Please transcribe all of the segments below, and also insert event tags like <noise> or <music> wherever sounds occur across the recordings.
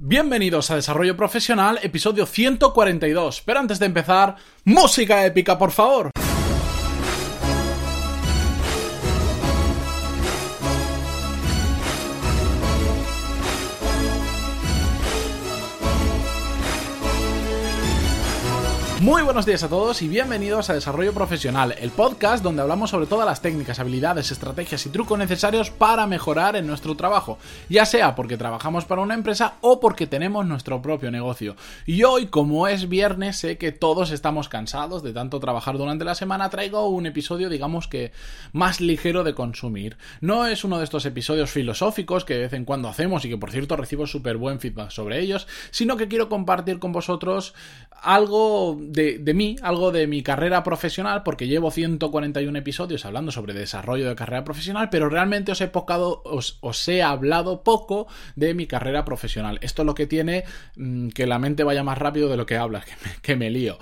Bienvenidos a Desarrollo Profesional, episodio 142. Pero antes de empezar, música épica, por favor. Muy buenos días a todos y bienvenidos a Desarrollo Profesional, el podcast donde hablamos sobre todas las técnicas, habilidades, estrategias y trucos necesarios para mejorar en nuestro trabajo, ya sea porque trabajamos para una empresa o porque tenemos nuestro propio negocio. Y hoy, como es viernes, sé que todos estamos cansados de tanto trabajar durante la semana, traigo un episodio, digamos que más ligero de consumir. No es uno de estos episodios filosóficos que de vez en cuando hacemos y que por cierto recibo súper buen feedback sobre ellos, sino que quiero compartir con vosotros algo mí, algo de mi carrera profesional, porque llevo 141 episodios hablando sobre desarrollo de carrera profesional, pero realmente os he, pocado, os, he hablado poco de mi carrera profesional. Esto es lo que tiene mm, que la mente vaya más rápido de lo que hablas, <laughs> que me lío.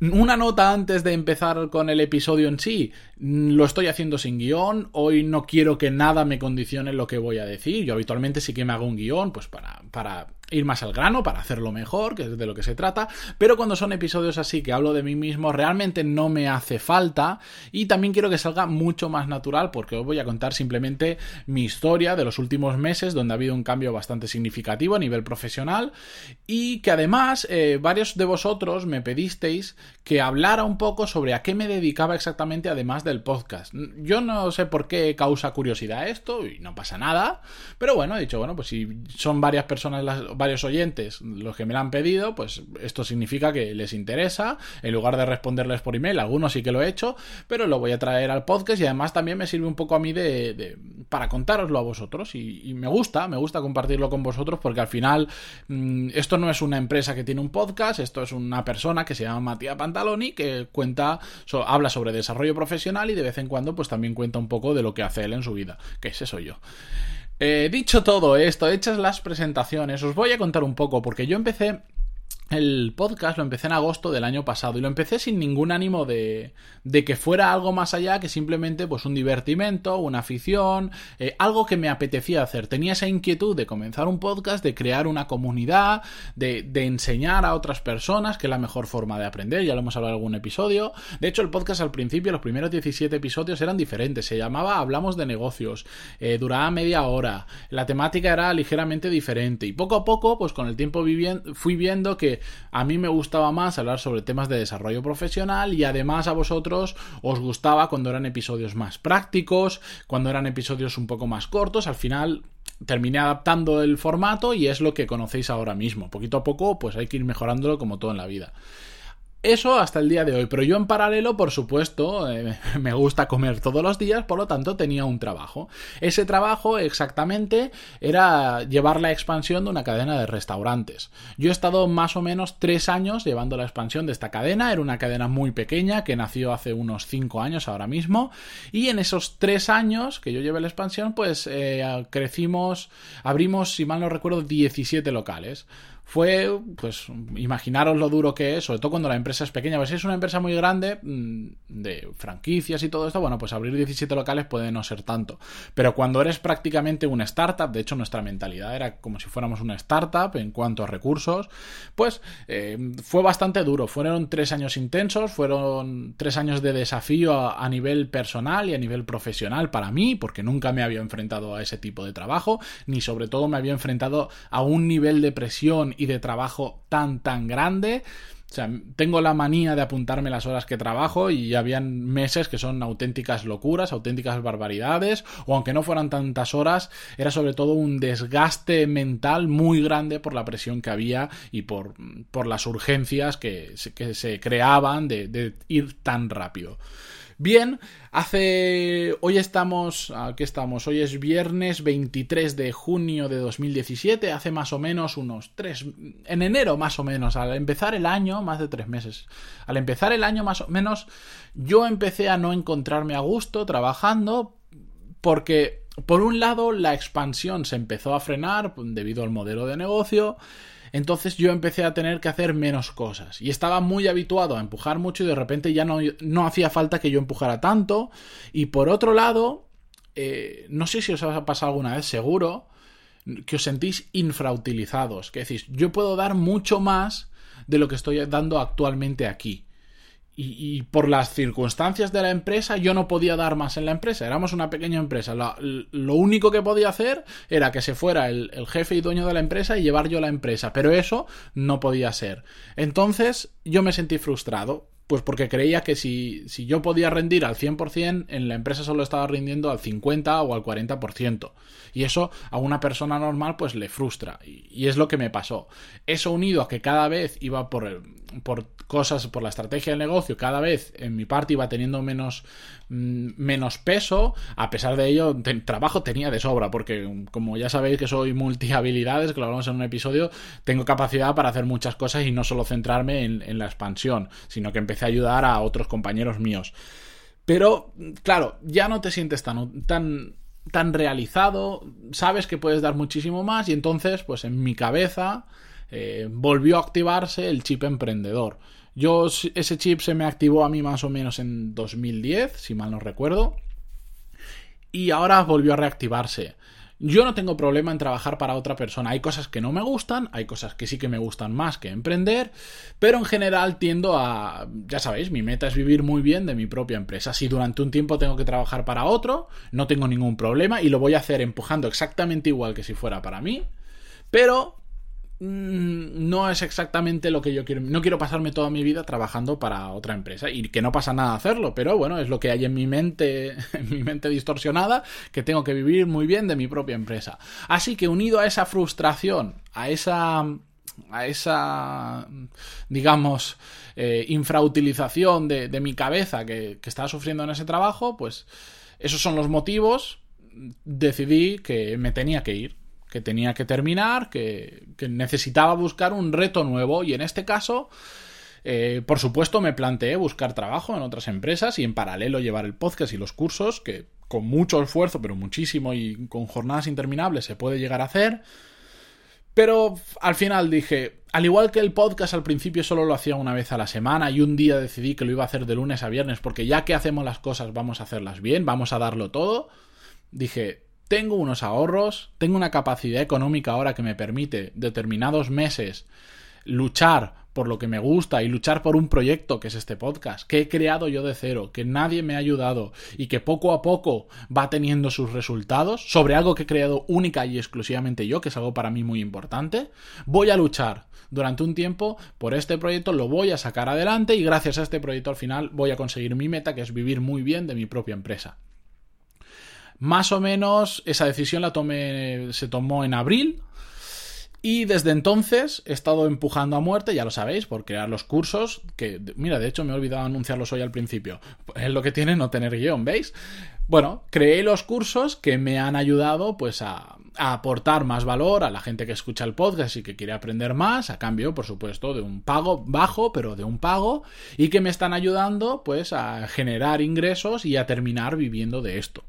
Una nota antes de empezar con el episodio en sí. Lo estoy haciendo sin guion. Hoy no quiero que nada me condicione lo que voy a decir. Yo habitualmente sí que me hago un guion, pues para, para ir más al grano, para hacerlo mejor, que es de lo que se trata, pero cuando son episodios así que hablo de mí mismo, realmente no me hace falta y también quiero que salga mucho más natural porque os voy a contar simplemente mi historia de los últimos meses donde ha habido un cambio bastante significativo a nivel profesional y que además eh, varios de vosotros me pedisteis que hablara un poco sobre a qué me dedicaba exactamente además del podcast. Yo no sé por qué causa curiosidad esto y no pasa nada, pero bueno, he dicho, bueno, pues si son varias personas las varios oyentes los que me lo han pedido, pues esto significa que les interesa. En lugar de responderles por email, algunos sí que lo he hecho, pero lo voy a traer al podcast y además también me sirve un poco a mí de, para contároslo a vosotros. Y, me gusta, me gusta compartirlo con vosotros porque al final mm, esto no es una empresa que tiene un podcast, esto es una persona que se llama Matías Pantaloni que cuenta, habla sobre desarrollo profesional y de vez en cuando pues también cuenta un poco de lo que hace él en su vida, que ese soy yo. Eh, dicho todo esto, hechas las presentaciones, os voy a contar un poco, porque yo empecé el podcast lo empecé en agosto del año pasado y lo empecé sin ningún ánimo de, de que fuera algo más allá que simplemente pues un divertimento, una afición, eh, algo que me apetecía hacer. Tenía esa inquietud de comenzar un podcast, de crear una comunidad, de, de, enseñar a otras personas que es la mejor forma de aprender, ya lo hemos hablado en algún episodio. De hecho, el podcast al principio, los primeros 17 episodios eran diferentes, se llamaba Hablamos de negocios, eh, duraba media hora, la temática era ligeramente diferente y poco a poco, pues con el tiempo fui viendo que a mí me gustaba más hablar sobre temas de desarrollo profesional y además a vosotros os gustaba cuando eran episodios más prácticos, cuando eran episodios un poco más cortos, al final terminé adaptando el formato y es lo que conocéis ahora mismo. Poquito a poco pues hay que ir mejorándolo como todo en la vida. Eso hasta el día de hoy, pero yo en paralelo, por supuesto, eh, <laughs> me gusta comer todos los días, por lo tanto tenía un trabajo. Ese trabajo exactamente era llevar la expansión de una cadena de restaurantes. Yo he estado más o menos tres años llevando la expansión de esta cadena, era una cadena muy pequeña que nació hace unos cinco años ahora mismo, y en esos tres años que yo llevé la expansión, pues eh, crecimos, abrimos, si mal no recuerdo, 17 locales fue, pues, imaginaros lo duro que es, sobre todo cuando la empresa es pequeña. Pues si es una empresa muy grande, mm, de franquicias y todo esto, bueno, pues abrir 17 locales puede no ser tanto. Pero cuando eres prácticamente una startup, de hecho nuestra mentalidad era como si fuéramos una startup en cuanto a recursos, pues eh, fue bastante duro. Fueron tres años intensos, fueron tres años de desafío a nivel personal y a nivel profesional para mí, porque nunca me había enfrentado a ese tipo de trabajo, ni sobre todo me había enfrentado a un nivel de presión y de trabajo tan, tan grande. O sea, tengo la manía de apuntarme las horas que trabajo y habían meses que son auténticas locuras, auténticas barbaridades, o aunque no fueran tantas horas, era sobre todo un desgaste mental muy grande por la presión que había y por, por las urgencias que se, que se creaban de ir tan rápido. Bien, hace. Hoy estamos. Aquí estamos. Hoy es viernes 23 de junio de 2017. Hace más o menos unos tres. En enero, más o menos. Al empezar el año, más de tres meses. Al empezar el año, más o menos. Yo empecé a no encontrarme a gusto trabajando. Porque, por un lado, la expansión se empezó a frenar debido al modelo de negocio. Entonces yo empecé a tener que hacer menos cosas. Y estaba muy habituado a empujar mucho y de repente ya no, no hacía falta que yo empujara tanto. Y por otro lado, eh, no sé si os ha pasado alguna vez, seguro. que os sentís infrautilizados, que decís, yo puedo dar mucho más de lo que estoy dando actualmente aquí. Y, por las circunstancias de la empresa yo no podía dar más en la empresa. Éramos una pequeña empresa. lo único que podía hacer era que se fuera el, el, jefe y dueño de la empresa y llevar yo la empresa. Pero eso no podía ser. Entonces yo me sentí frustrado. Pues porque creía que si, si yo podía rendir al 100%, en la empresa solo estaba rindiendo al 50 o al 40%. Y eso a una persona normal pues le frustra. Y, y es lo que me pasó. Eso unido a que cada vez iba por, por cosas, por la estrategia del negocio, cada vez en mi parte iba teniendo menos, mm, menos peso, a pesar de ello, trabajo tenía de sobra, porque como ya sabéis que soy multihabilidades, que lo hablamos en un episodio, tengo capacidad para hacer muchas cosas y no solo centrarme en, en la expansión, sino que empecé a ayudar a otros compañeros míos. Pero, claro, ya no te sientes tan, tan, tan realizado, sabes que puedes dar muchísimo más y entonces, pues en mi cabeza eh, volvió a activarse el chip emprendedor. Yo, ese chip se me activó a mí más o menos en 2010, si mal no recuerdo. Y ahora volvió a reactivarse. Yo no tengo problema en trabajar para otra persona. Hay cosas que no me gustan, hay cosas que sí que me gustan más que emprender, pero en general tiendo a, ya sabéis, mi meta es vivir muy bien de mi propia empresa. Si durante un tiempo tengo que trabajar para otro, no tengo ningún problema y lo voy a hacer empujando exactamente igual que si fuera para mí, pero no es exactamente lo que yo quiero. No quiero pasarme toda mi vida trabajando para otra empresa y que no pasa nada hacerlo, pero bueno, es lo que hay en mi mente, <laughs> en mi mente distorsionada, que tengo que vivir muy bien de mi propia empresa. Así que unido a esa frustración, a esa a esa, digamos, eh, infrautilización de, mi cabeza que estaba sufriendo en ese trabajo, pues esos son los motivos. Decidí que me tenía que ir que tenía que terminar, que, necesitaba buscar un reto nuevo y en este caso, eh, por supuesto, me planteé buscar trabajo en otras empresas y en paralelo llevar el podcast y los cursos, que con mucho esfuerzo, pero muchísimo y con jornadas interminables se puede llegar a hacer. Pero al final dije, al igual que el podcast al principio solo lo hacía una vez a la semana y un día decidí que lo iba a hacer de lunes a viernes porque ya que hacemos las cosas vamos a hacerlas bien, vamos a darlo todo, dije, tengo unos ahorros, tengo una capacidad económica ahora que me permite determinados meses luchar por lo que me gusta y luchar por un proyecto que es este podcast, que he creado yo de cero, que nadie me ha ayudado y que poco a poco va teniendo sus resultados sobre algo que he creado única y exclusivamente yo, que es algo para mí muy importante, voy a luchar durante un tiempo por este proyecto, lo voy a sacar adelante y gracias a este proyecto al final voy a conseguir mi meta, que es vivir muy bien de mi propia empresa. Más o menos esa decisión la tomé, se tomó en abril. Y desde entonces he estado empujando a muerte, ya lo sabéis, por crear los cursos, que mira, de hecho me he olvidado anunciarlos hoy al principio. Es lo que tiene no tener guion, ¿veis? Bueno, creé los cursos que me han ayudado pues a, a, aportar más valor a la gente que escucha el podcast y que quiere aprender más, a cambio, por supuesto, de un pago bajo, pero de un pago, y que me están ayudando pues a generar ingresos y a terminar viviendo de esto.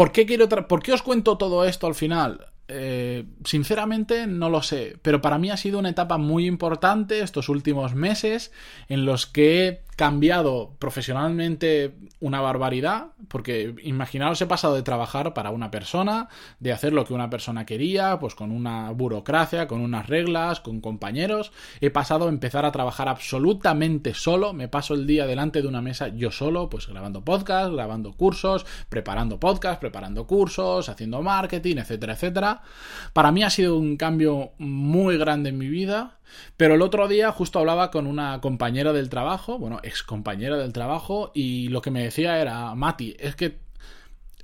¿Por qué, quiero ¿Por qué os cuento todo esto al final? Eh, sinceramente no lo sé, pero para mí ha sido una etapa muy importante estos últimos meses en los que cambiado profesionalmente una barbaridad, porque imaginaos he pasado de trabajar para una persona, de hacer lo que una persona quería, pues con una burocracia, con unas reglas, con compañeros, he pasado a empezar a trabajar absolutamente solo, me paso el día delante de una mesa yo solo, pues grabando podcast, grabando cursos, preparando podcast, preparando cursos, haciendo marketing, etcétera, etcétera para mí ha sido un cambio muy grande en mi vida. Pero el otro día justo hablaba con una compañera del trabajo, bueno, ex compañera del trabajo, y lo que me decía era, Mati, es que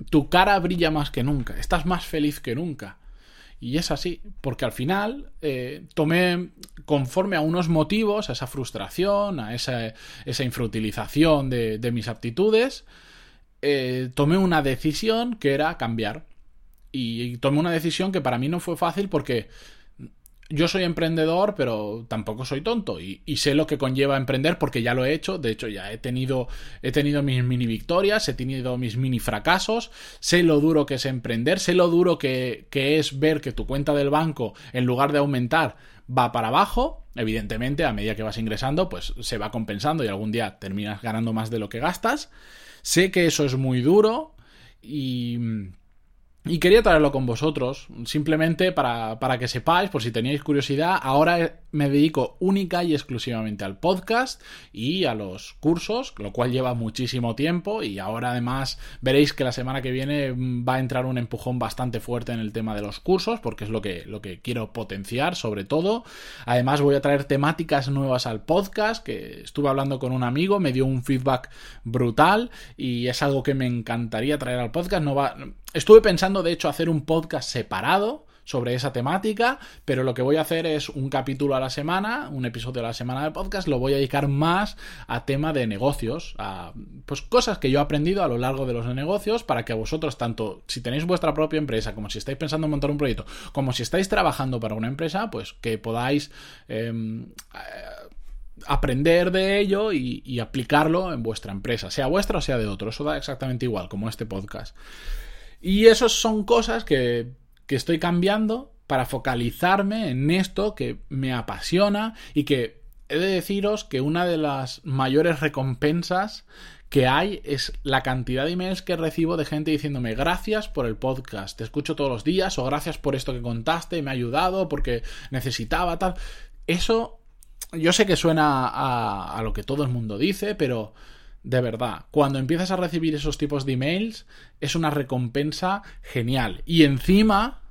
tu cara brilla más que nunca, estás más feliz que nunca. Y es así, porque al final eh, tomé, conforme a unos motivos, a esa frustración, a esa, esa infrautilización de, mis aptitudes, eh, tomé una decisión que era cambiar y tomé una decisión que para mí no fue fácil porque yo soy emprendedor, pero tampoco soy tonto y, sé lo que conlleva emprender porque ya lo he hecho. De hecho, ya he tenido, he tenido mis mini victorias, he tenido mis mini fracasos, sé lo duro que es emprender, sé lo duro que, que es ver que tu cuenta del banco, en lugar de aumentar, va para abajo. Evidentemente, a medida que vas ingresando, pues se va compensando y algún día terminas ganando más de lo que gastas. Sé que eso es muy duro y Y quería traerlo con vosotros, simplemente para, para, que sepáis, por si teníais curiosidad, ahora me dedico única y exclusivamente al podcast y a los cursos, lo cual lleva muchísimo tiempo y ahora además veréis que la semana que viene va a entrar un empujón bastante fuerte en el tema de los cursos, porque es lo que, lo que quiero potenciar sobre todo. Además voy a traer temáticas nuevas al podcast, que estuve hablando con un amigo, me dio un feedback brutal y es algo que me encantaría traer al podcast. No va, Estuve pensando, de hecho, hacer un podcast separado sobre esa temática, pero lo que voy a hacer es un capítulo a la semana, un episodio a la semana del podcast, lo voy a dedicar más a tema de negocios, a pues cosas que yo he aprendido a lo largo de los negocios para que vosotros tanto si tenéis vuestra propia empresa, como si estáis pensando en montar un proyecto, como si estáis trabajando para una empresa, pues que podáis em, aprender de ello y, aplicarlo en vuestra empresa, sea vuestra o sea de otro. Eso da exactamente igual, como este podcast. Y esas son cosas que, que estoy cambiando para focalizarme en esto que me apasiona y que he de deciros que una de las mayores recompensas que hay es la cantidad de emails que recibo de gente diciéndome gracias por el podcast, te escucho todos los días o gracias por esto que contaste, me ha ayudado porque necesitaba tal. Eso yo sé que suena a, a lo que todo el mundo dice, pero de verdad, cuando empiezas a recibir esos tipos de emails, es una recompensa genial. Y encima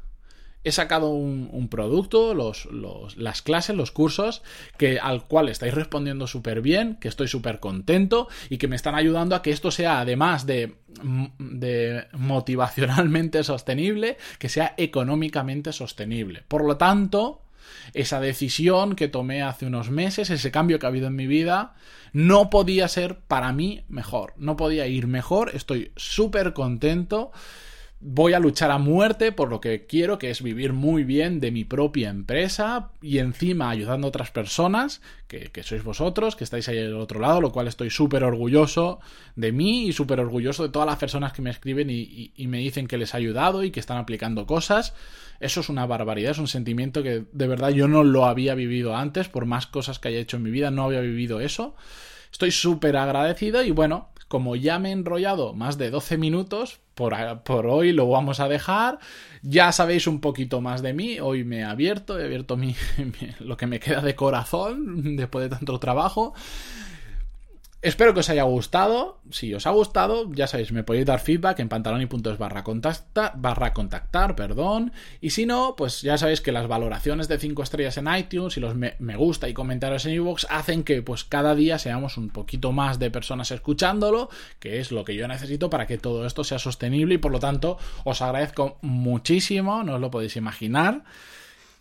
he sacado un, producto, los, las clases, los cursos, que, al cual estáis respondiendo súper bien, que estoy súper contento y que me están ayudando a que esto sea, además de, de motivacionalmente sostenible, que sea económicamente sostenible. Por lo tanto, esa decisión que tomé hace unos meses, ese cambio que ha habido en mi vida, no podía ser para mí mejor, no podía ir mejor, estoy súper contento voy a luchar a muerte por lo que quiero, que es vivir muy bien de mi propia empresa y encima ayudando a otras personas, que, sois vosotros, que estáis ahí al otro lado, lo cual estoy súper orgulloso de mí y súper orgulloso de todas las personas que me escriben y, me dicen que les ha ayudado y que están aplicando cosas. Eso es una barbaridad, es un sentimiento que de verdad yo no lo había vivido antes, por más cosas que haya hecho en mi vida, no había vivido eso. Estoy súper agradecido y bueno, como ya me he enrollado más de 12 minutos, por, por, hoy lo vamos a dejar. Ya sabéis un poquito más de mí. Hoy me he abierto, he abierto mi, <laughs> lo que me queda de corazón después de tanto trabajo. Espero que os haya gustado. Si os ha gustado, ya sabéis, me podéis dar feedback en pantaloni.es barra, barra contactar, perdón. Y si no, pues ya sabéis que las valoraciones de 5 estrellas en iTunes y los me, gusta y comentarios en iVoox hacen que pues cada día seamos un poquito más de personas escuchándolo, que es lo que yo necesito para que todo esto sea sostenible y por lo tanto os agradezco muchísimo, no os lo podéis imaginar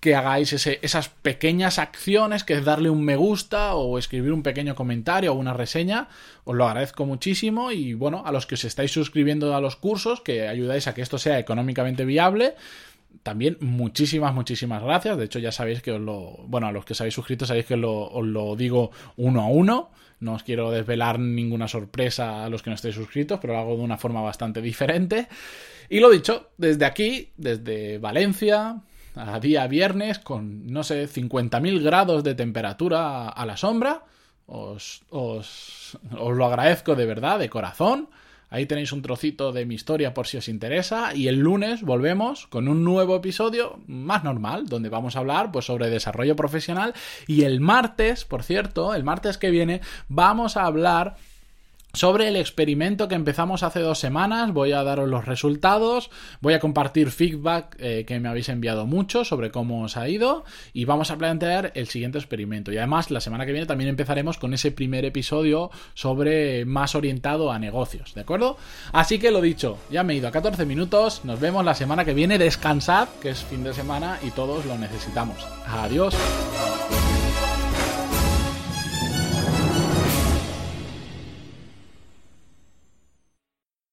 que hagáis esas pequeñas acciones, que es darle un me gusta o escribir un pequeño comentario o una reseña. Os lo agradezco muchísimo y bueno, a los que os estáis suscribiendo a los cursos, que ayudáis a que esto sea económicamente viable. También muchísimas, muchísimas gracias. De hecho, ya sabéis que os lo. Bueno, a los que os habéis suscrito sabéis que os lo digo uno a uno. No os quiero desvelar ninguna sorpresa a los que no estéis suscritos, pero lo hago de una forma bastante diferente. Y lo dicho, desde aquí, desde Valencia, a día viernes con, no sé, 50.000 grados de temperatura a la sombra. Os, os, os lo agradezco de verdad, de corazón. Ahí tenéis un trocito de mi historia por si os interesa. Y el lunes volvemos con un nuevo episodio más normal, donde vamos a hablar pues, sobre desarrollo profesional. Y el martes, por cierto, el martes que viene, vamos a hablar sobre el experimento que empezamos hace dos semanas. Voy a daros los resultados, voy a compartir feedback eh, que me habéis enviado mucho sobre cómo os ha ido y vamos a plantear el siguiente experimento. Y además, la semana que viene también empezaremos con ese primer episodio sobre más orientado a negocios, ¿de acuerdo? Así que lo dicho, ya me he ido a 14 minutos, nos vemos la semana que viene, descansad, que es fin de semana y todos lo necesitamos. Adiós.